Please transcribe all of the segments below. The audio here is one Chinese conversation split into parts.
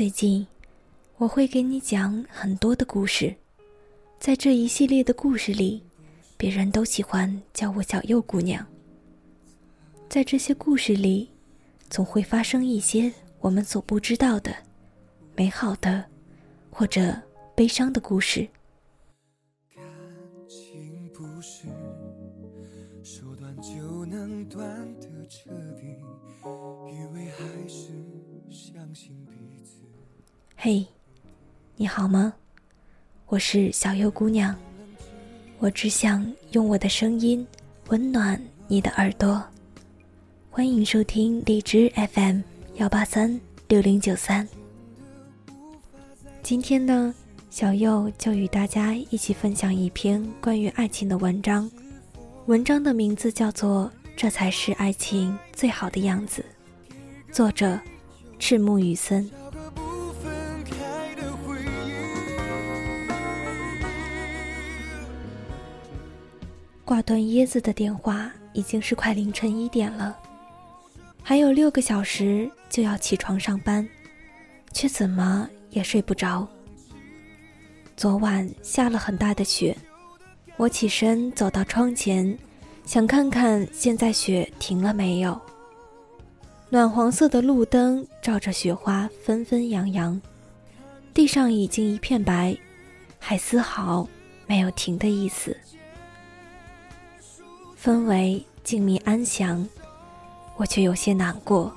最近，我会给你讲很多的故事，在这一系列的故事里，别人都喜欢叫我小右姑娘。在这些故事里，总会发生一些我们所不知道的、美好的或者悲伤的故事。嘿，你好吗？我是小右姑娘，我只想用我的声音温暖你的耳朵。欢迎收听荔枝 FM 幺八三六零九三。今天呢，小右就与大家一起分享一篇关于爱情的文章，文章的名字叫做《这才是爱情最好的样子》，作者赤木雨森。挂断椰子的电话，已经是快凌晨一点了，还有六个小时就要起床上班，却怎么也睡不着。昨晚下了很大的雪，我起身走到窗前，想看看现在雪停了没有。暖黄色的路灯照着雪花纷纷扬扬，地上已经一片白，还丝毫没有停的意思。氛围静谧安详，我却有些难过，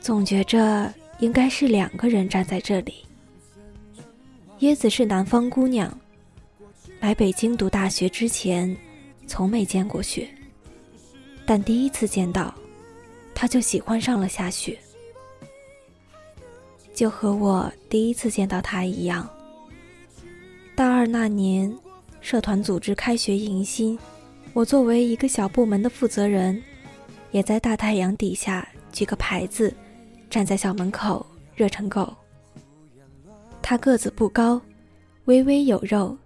总觉着应该是两个人站在这里。椰子是南方姑娘，来北京读大学之前，从没见过雪，但第一次见到，他就喜欢上了下雪，就和我第一次见到他一样。大二那年，社团组织开学迎新。我作为一个小部门的负责人，也在大太阳底下举个牌子，站在校门口热成狗。他个子不高，微微有肉，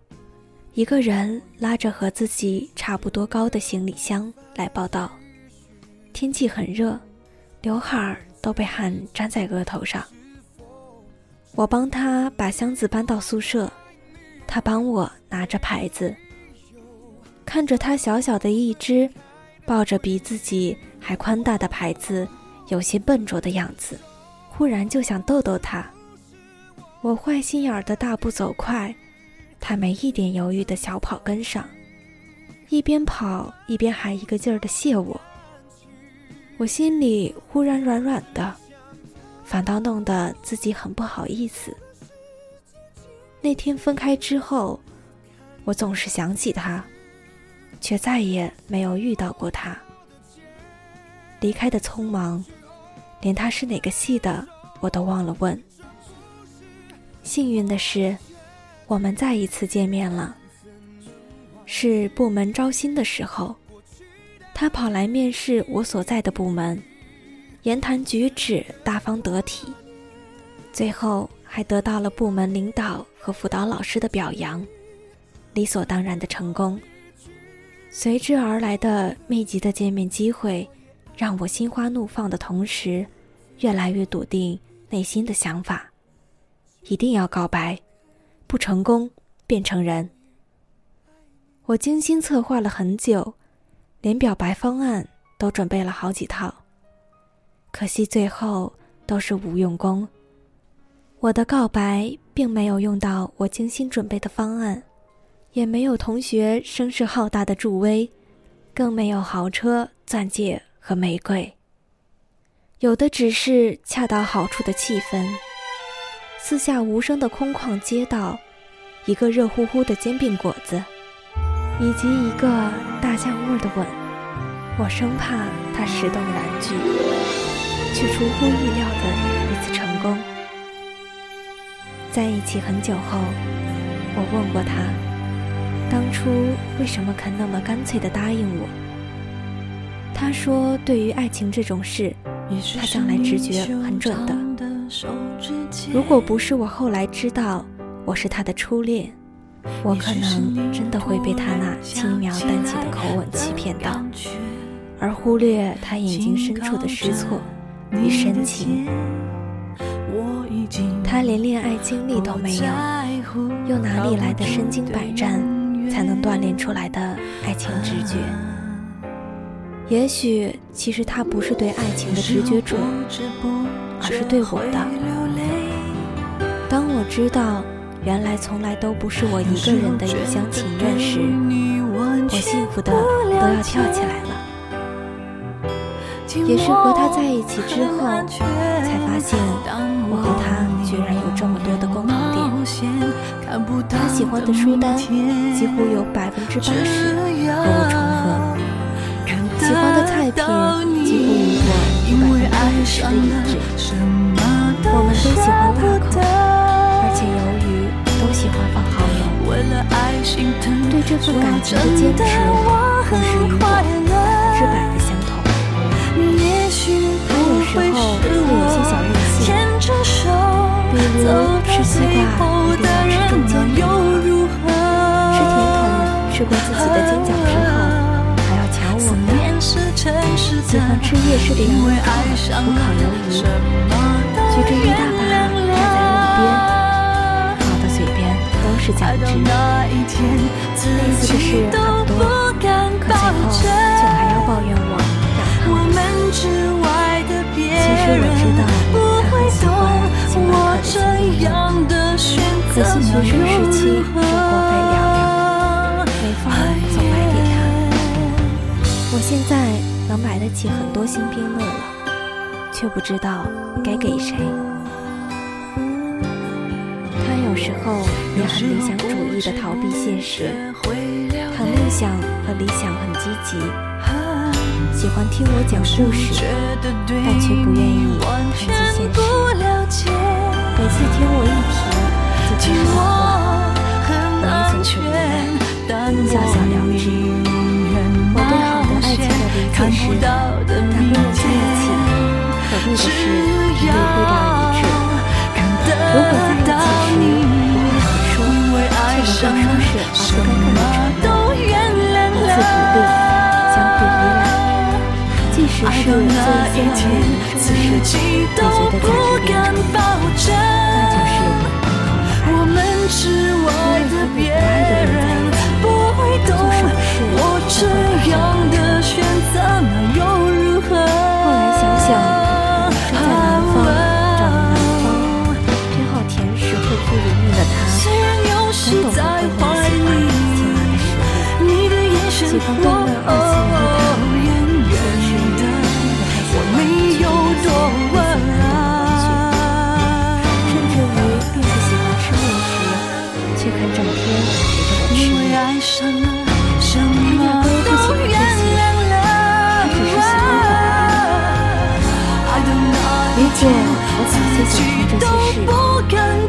一个人拉着和自己差不多高的行李箱来报道。天气很热，刘海儿都被汗粘在额头上。我帮他把箱子搬到宿舍，他帮我拿着牌子。看着他小小的一只，抱着比自己还宽大的牌子，有些笨拙的样子，忽然就想逗逗他。我坏心眼儿的大步走快，他没一点犹豫的小跑跟上，一边跑一边还一个劲儿的谢我。我心里忽然软软的，反倒弄得自己很不好意思。那天分开之后，我总是想起他。却再也没有遇到过他。离开的匆忙，连他是哪个系的我都忘了问。幸运的是，我们再一次见面了。是部门招新的时候，他跑来面试我所在的部门，言谈举止大方得体，最后还得到了部门领导和辅导老师的表扬，理所当然的成功。随之而来的密集的见面机会，让我心花怒放的同时，越来越笃定内心的想法：一定要告白，不成功变成人。我精心策划了很久，连表白方案都准备了好几套，可惜最后都是无用功。我的告白并没有用到我精心准备的方案。也没有同学声势浩大的助威，更没有豪车、钻戒和玫瑰。有的只是恰到好处的气氛，四下无声的空旷街道，一个热乎乎的煎饼果子，以及一个大酱味的吻。我生怕他石动燃具，却出乎意料的一次成功。在一起很久后，我问过他。当初为什么肯那么干脆的答应我？他说：“对于爱情这种事，他向来直觉很准的。如果不是我后来知道我是他的初恋，我可能真的会被他那轻描淡写的口吻欺骗到，而忽略他眼睛深处的失措与深情。”他连恋爱经历都没有，又哪里来的身经百战才能锻炼出来的爱情直觉？也许，其实他不是对爱情的直觉准，而是对我的。当我知道，原来从来都不是我一个人的一厢情愿时，我幸福的都要跳起来了。也是和他在一起之后，才发现我和他居然有这么多的共同点。他喜欢的书单几乎有百分之八十和我重合，喜欢的菜品几乎与我有百分之五十的一致。我们都喜欢大口，对这份感情的坚持更是与我百分之百的相同。他有时候会有些小任性，比如吃西瓜一定要吃中间那一块，吃甜筒吃过自己的尖角之后还要抢我的，喜欢吃夜市的羊肉串和烤鱿鱼，举着一大把是酱汁。类似的事很多，可最后却还要抱怨我养胖了。其实我知道他很喜欢喜欢可的心可惜学生时期生活费寥寥，没法总买给他。我现在能买得起很多新兵乐了，却不知道该给谁。有时候也很理想主义的逃避现实，谈梦想和理想很积极。喜欢听我讲故事，但却不愿意谈及现实。每次听我一提自己生活，我也总是无奈，笑笑了之。我对好的爱情的理解是，两个人在一起，可贵的是可以步调一致。如果在一起时不会很说，却能更舒适而不尴尬的承诺，彼此鼓励，相互依赖。即使是做一些让人难受的事，也觉得价值连城，那就是我们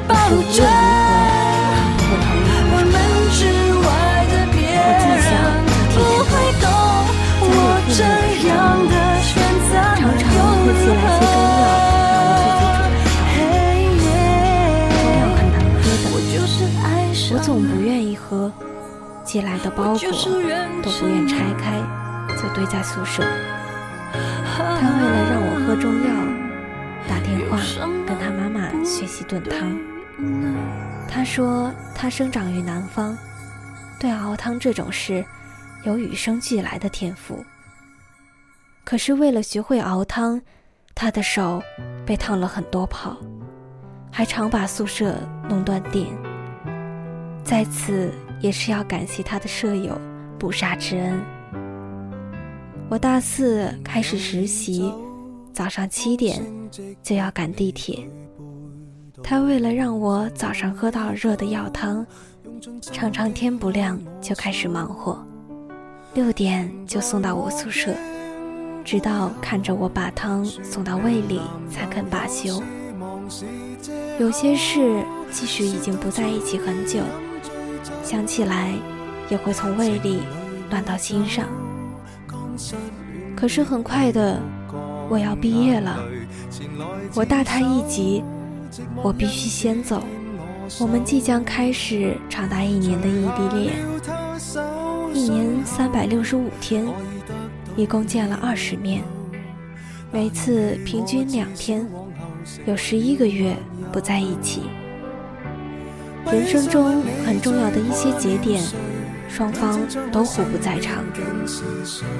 是无论如何，他不会同意我说我既想又替他担心，家里父母的时候，常常会寄来些中药让我自己准备。中药很难喝的，我总不愿意喝，寄来的包裹都不愿拆开，就堆在宿舍。他为了让我喝中药。打电话跟他妈妈学习炖汤。他说他生长于南方，对熬汤这种事有与生俱来的天赋。可是为了学会熬汤，他的手被烫了很多泡，还常把宿舍弄断电。在此也是要感谢他的舍友不杀之恩。我大四开始实习。早上七点就要赶地铁，他为了让我早上喝到热的药汤，常常天不亮就开始忙活，六点就送到我宿舍，直到看着我把汤送到胃里才肯罢休。有些事即使已经不在一起很久，想起来也会从胃里乱到心上。可是很快的。我要毕业了，我大他一级，我必须先走。我们即将开始长达一年的异地恋，一年三百六十五天，一共见了二十面，每次平均两天，有十一个月不在一起。人生中很重要的一些节点，双方都互不在场，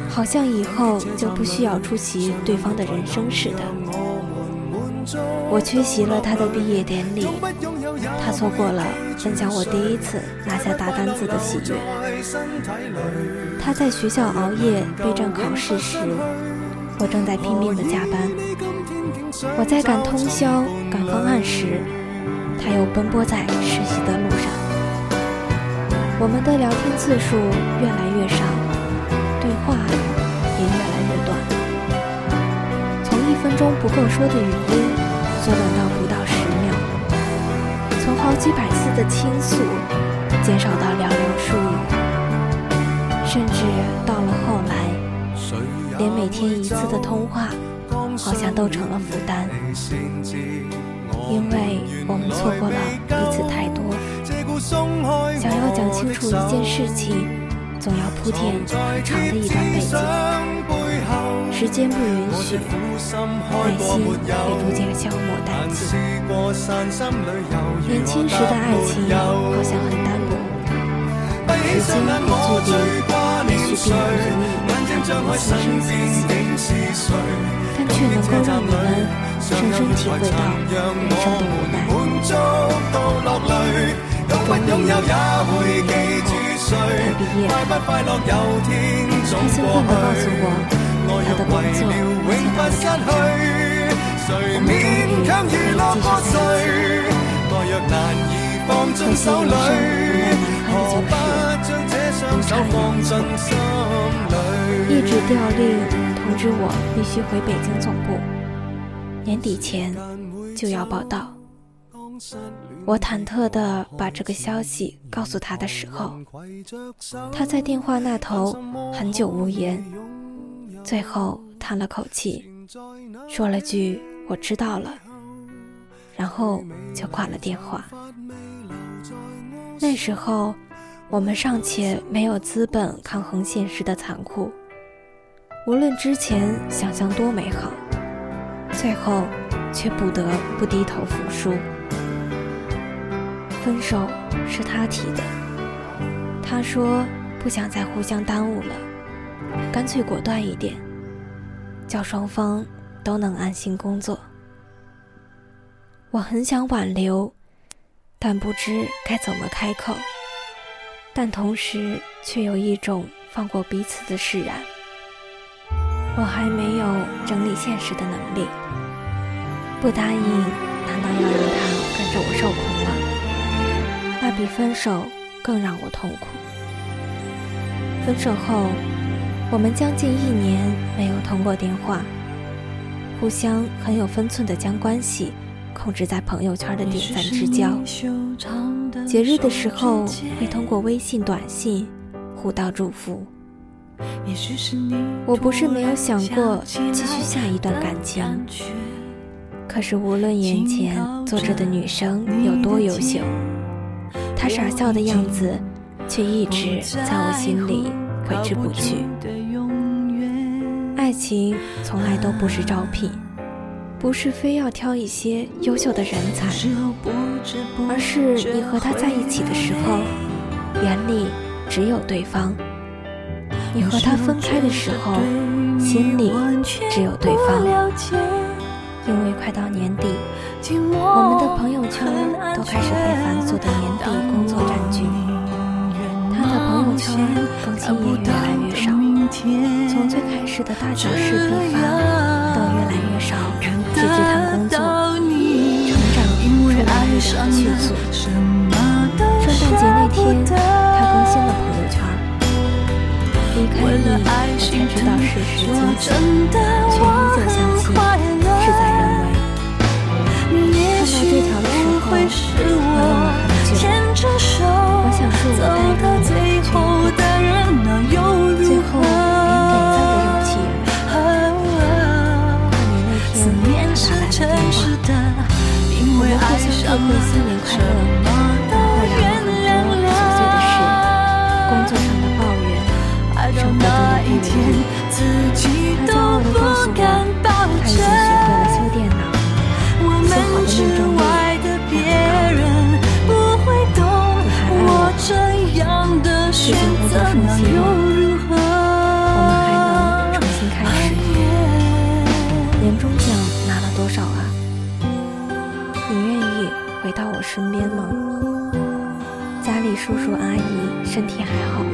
好像以后就不需要出席对方的人生似的。我缺席了他的毕业典礼，他错过了分享我第一次拿下大单子的喜悦。他在学校熬夜备战考试时，我正在拼命的加班。我在赶通宵赶方案时，他又奔波在实习的路上。我们的聊天次数越来越少，对话也越来越短，从一分钟不够说的语音缩短到不到十秒，从好几百次的倾诉减少到寥寥数语，甚至到了后来，连每天一次的通话好像都成了负担。因为我们错过了彼此太多，想要讲清楚一件事情，总要铺垫很长的一段背景。时间不允许，耐心也逐渐消磨殆尽。年轻时的爱情。好像很单薄，时间也注定也许并不足以让你们心生相惜，但却能够让你们。深深体会到人生的无奈。终于，他毕业。他兴奋地告诉我，目前到了长。我们终于可以继续谈可惜人生无奈难堪的就是，无差两错。一纸调令通知我必须回北京总部。年底前就要报到，我忐忑地把这个消息告诉他的时候，他在电话那头很久无言，最后叹了口气，说了句“我知道了”，然后就挂了电话。那时候，我们尚且没有资本抗衡现实的残酷，无论之前想象多美好。最后，却不得不低头服输。分手是他提的，他说不想再互相耽误了，干脆果断一点，叫双方都能安心工作。我很想挽留，但不知该怎么开口，但同时却有一种放过彼此的释然。我还没有整理现实的能力，不答应，难道要让他跟着我受苦吗？那比分手更让我痛苦。分手后，我们将近一年没有通过电话，互相很有分寸地将关系控制在朋友圈的点赞之交。节日的时候会通过微信短信互道祝福。我不是没有想过继续下一段感情，可是无论眼前坐着的女生有多优秀，她傻笑的样子却一直在我心里挥之不去。爱情从来都不是招聘，不是非要挑一些优秀的人才，而是你和他在一起的时候，眼里只有对方。你和他分开的时候，心里只有对方。因为快到年底，我们的朋友圈都开始被繁琐的年底工作占据。他的朋友圈更新也越来越少，从最开始的大小事地方到越来越少，只只谈工作，成长出来越迅速。圣诞节那天，他更新了朋友圈。离开你，我才知道世事艰辛，却依旧相信事在人为。看到这条的时候，我愣了很久。我想是我带里叔叔阿姨身体还好吗？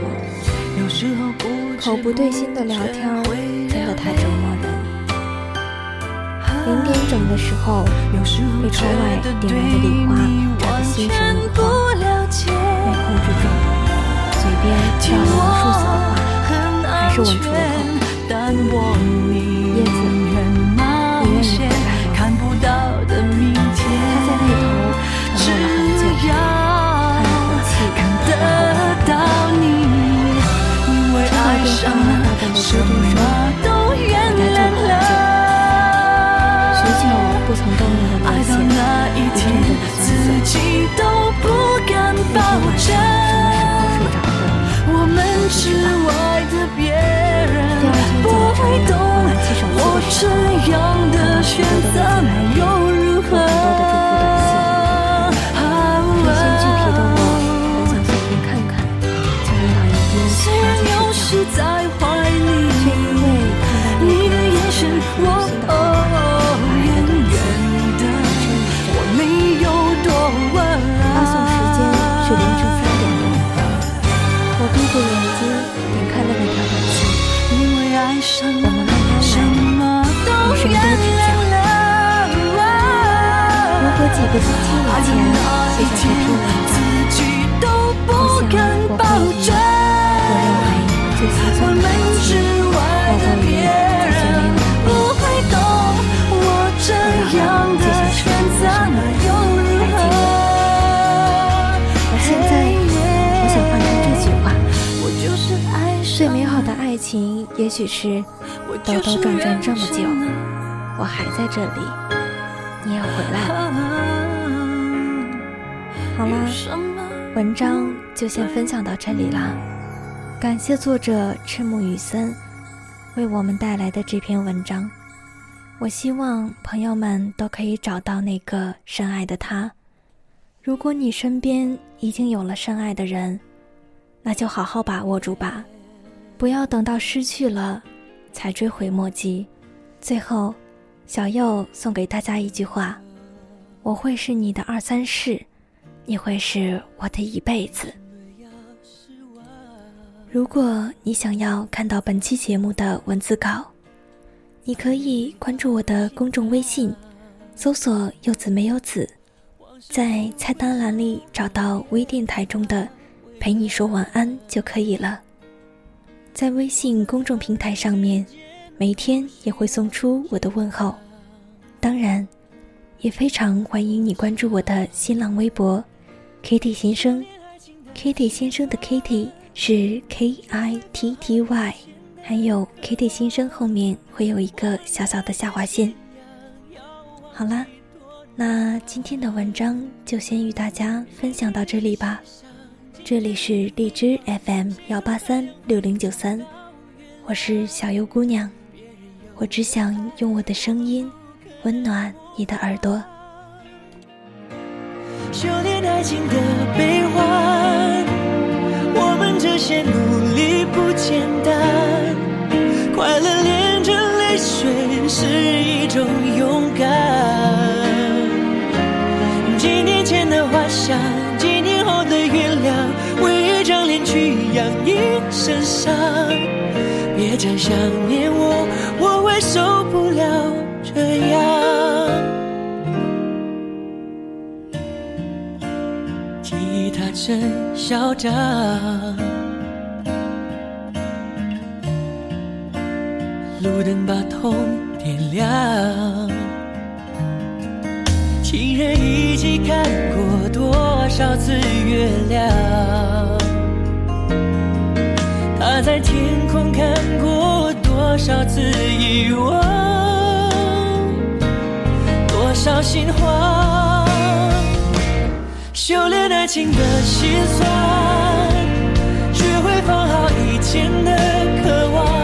口不对心的聊天真的太折磨人。零点整的时候，被窗外点燃的礼花炸得心神如慌，没控制住，嘴边叫了无数次的话，还是吻出了口。叶子，电话大段的接住声，我在坐了。很久，许久不曾动用的泪腺，一阵阵酸涩。那天晚上什么时候睡着的，不知道。第二天早晨我拿起手机的时候，看到舍友的来电，有几个星期以前写下这篇文章，我想我会以我认为最心酸的感情，莫过于在最没有男朋友的时候，为了和我进行生活的生活来结婚。而现在，我想换成这句话：最美好的爱情，也许是兜兜转转这么久，我还在这里，文章就先分享到这里啦。感谢作者赤木雨森为我们带来的这篇文章。我希望朋友们都可以找到那个深爱的他。如果你身边已经有了深爱的人，那就好好把握住吧，不要等到失去了才追悔莫及。最后，小右送给大家一句话：我会是你的二三世，你会是我的一辈子。如果你想要看到本期节目的文字稿，你可以关注我的公众微信，搜索“柚子没有子”，在菜单栏里找到微电台中的“陪你说晚安”就可以了。在微信公众平台上面，每天也会送出我的问候。当然，也非常欢迎你关注我的新浪微博 “Kitty 先生 ”，Kitty 先生的 Kitty 是 K I T T Y。还有 Kitty 先生后面会有一个小小的下划线。好啦，那今天的文章就先与大家分享到这里吧。这里是荔枝 FM 幺八三六零九三，我是小优姑娘，我只想用我的声音温暖你的耳朵。修炼爱情的悲欢，我们这些嚣张。路灯把痛点亮，情人一起看过多少次月亮？他在天空看过多少次遗忘？多少心慌？修炼爱情的心酸，学会放好以前的渴望。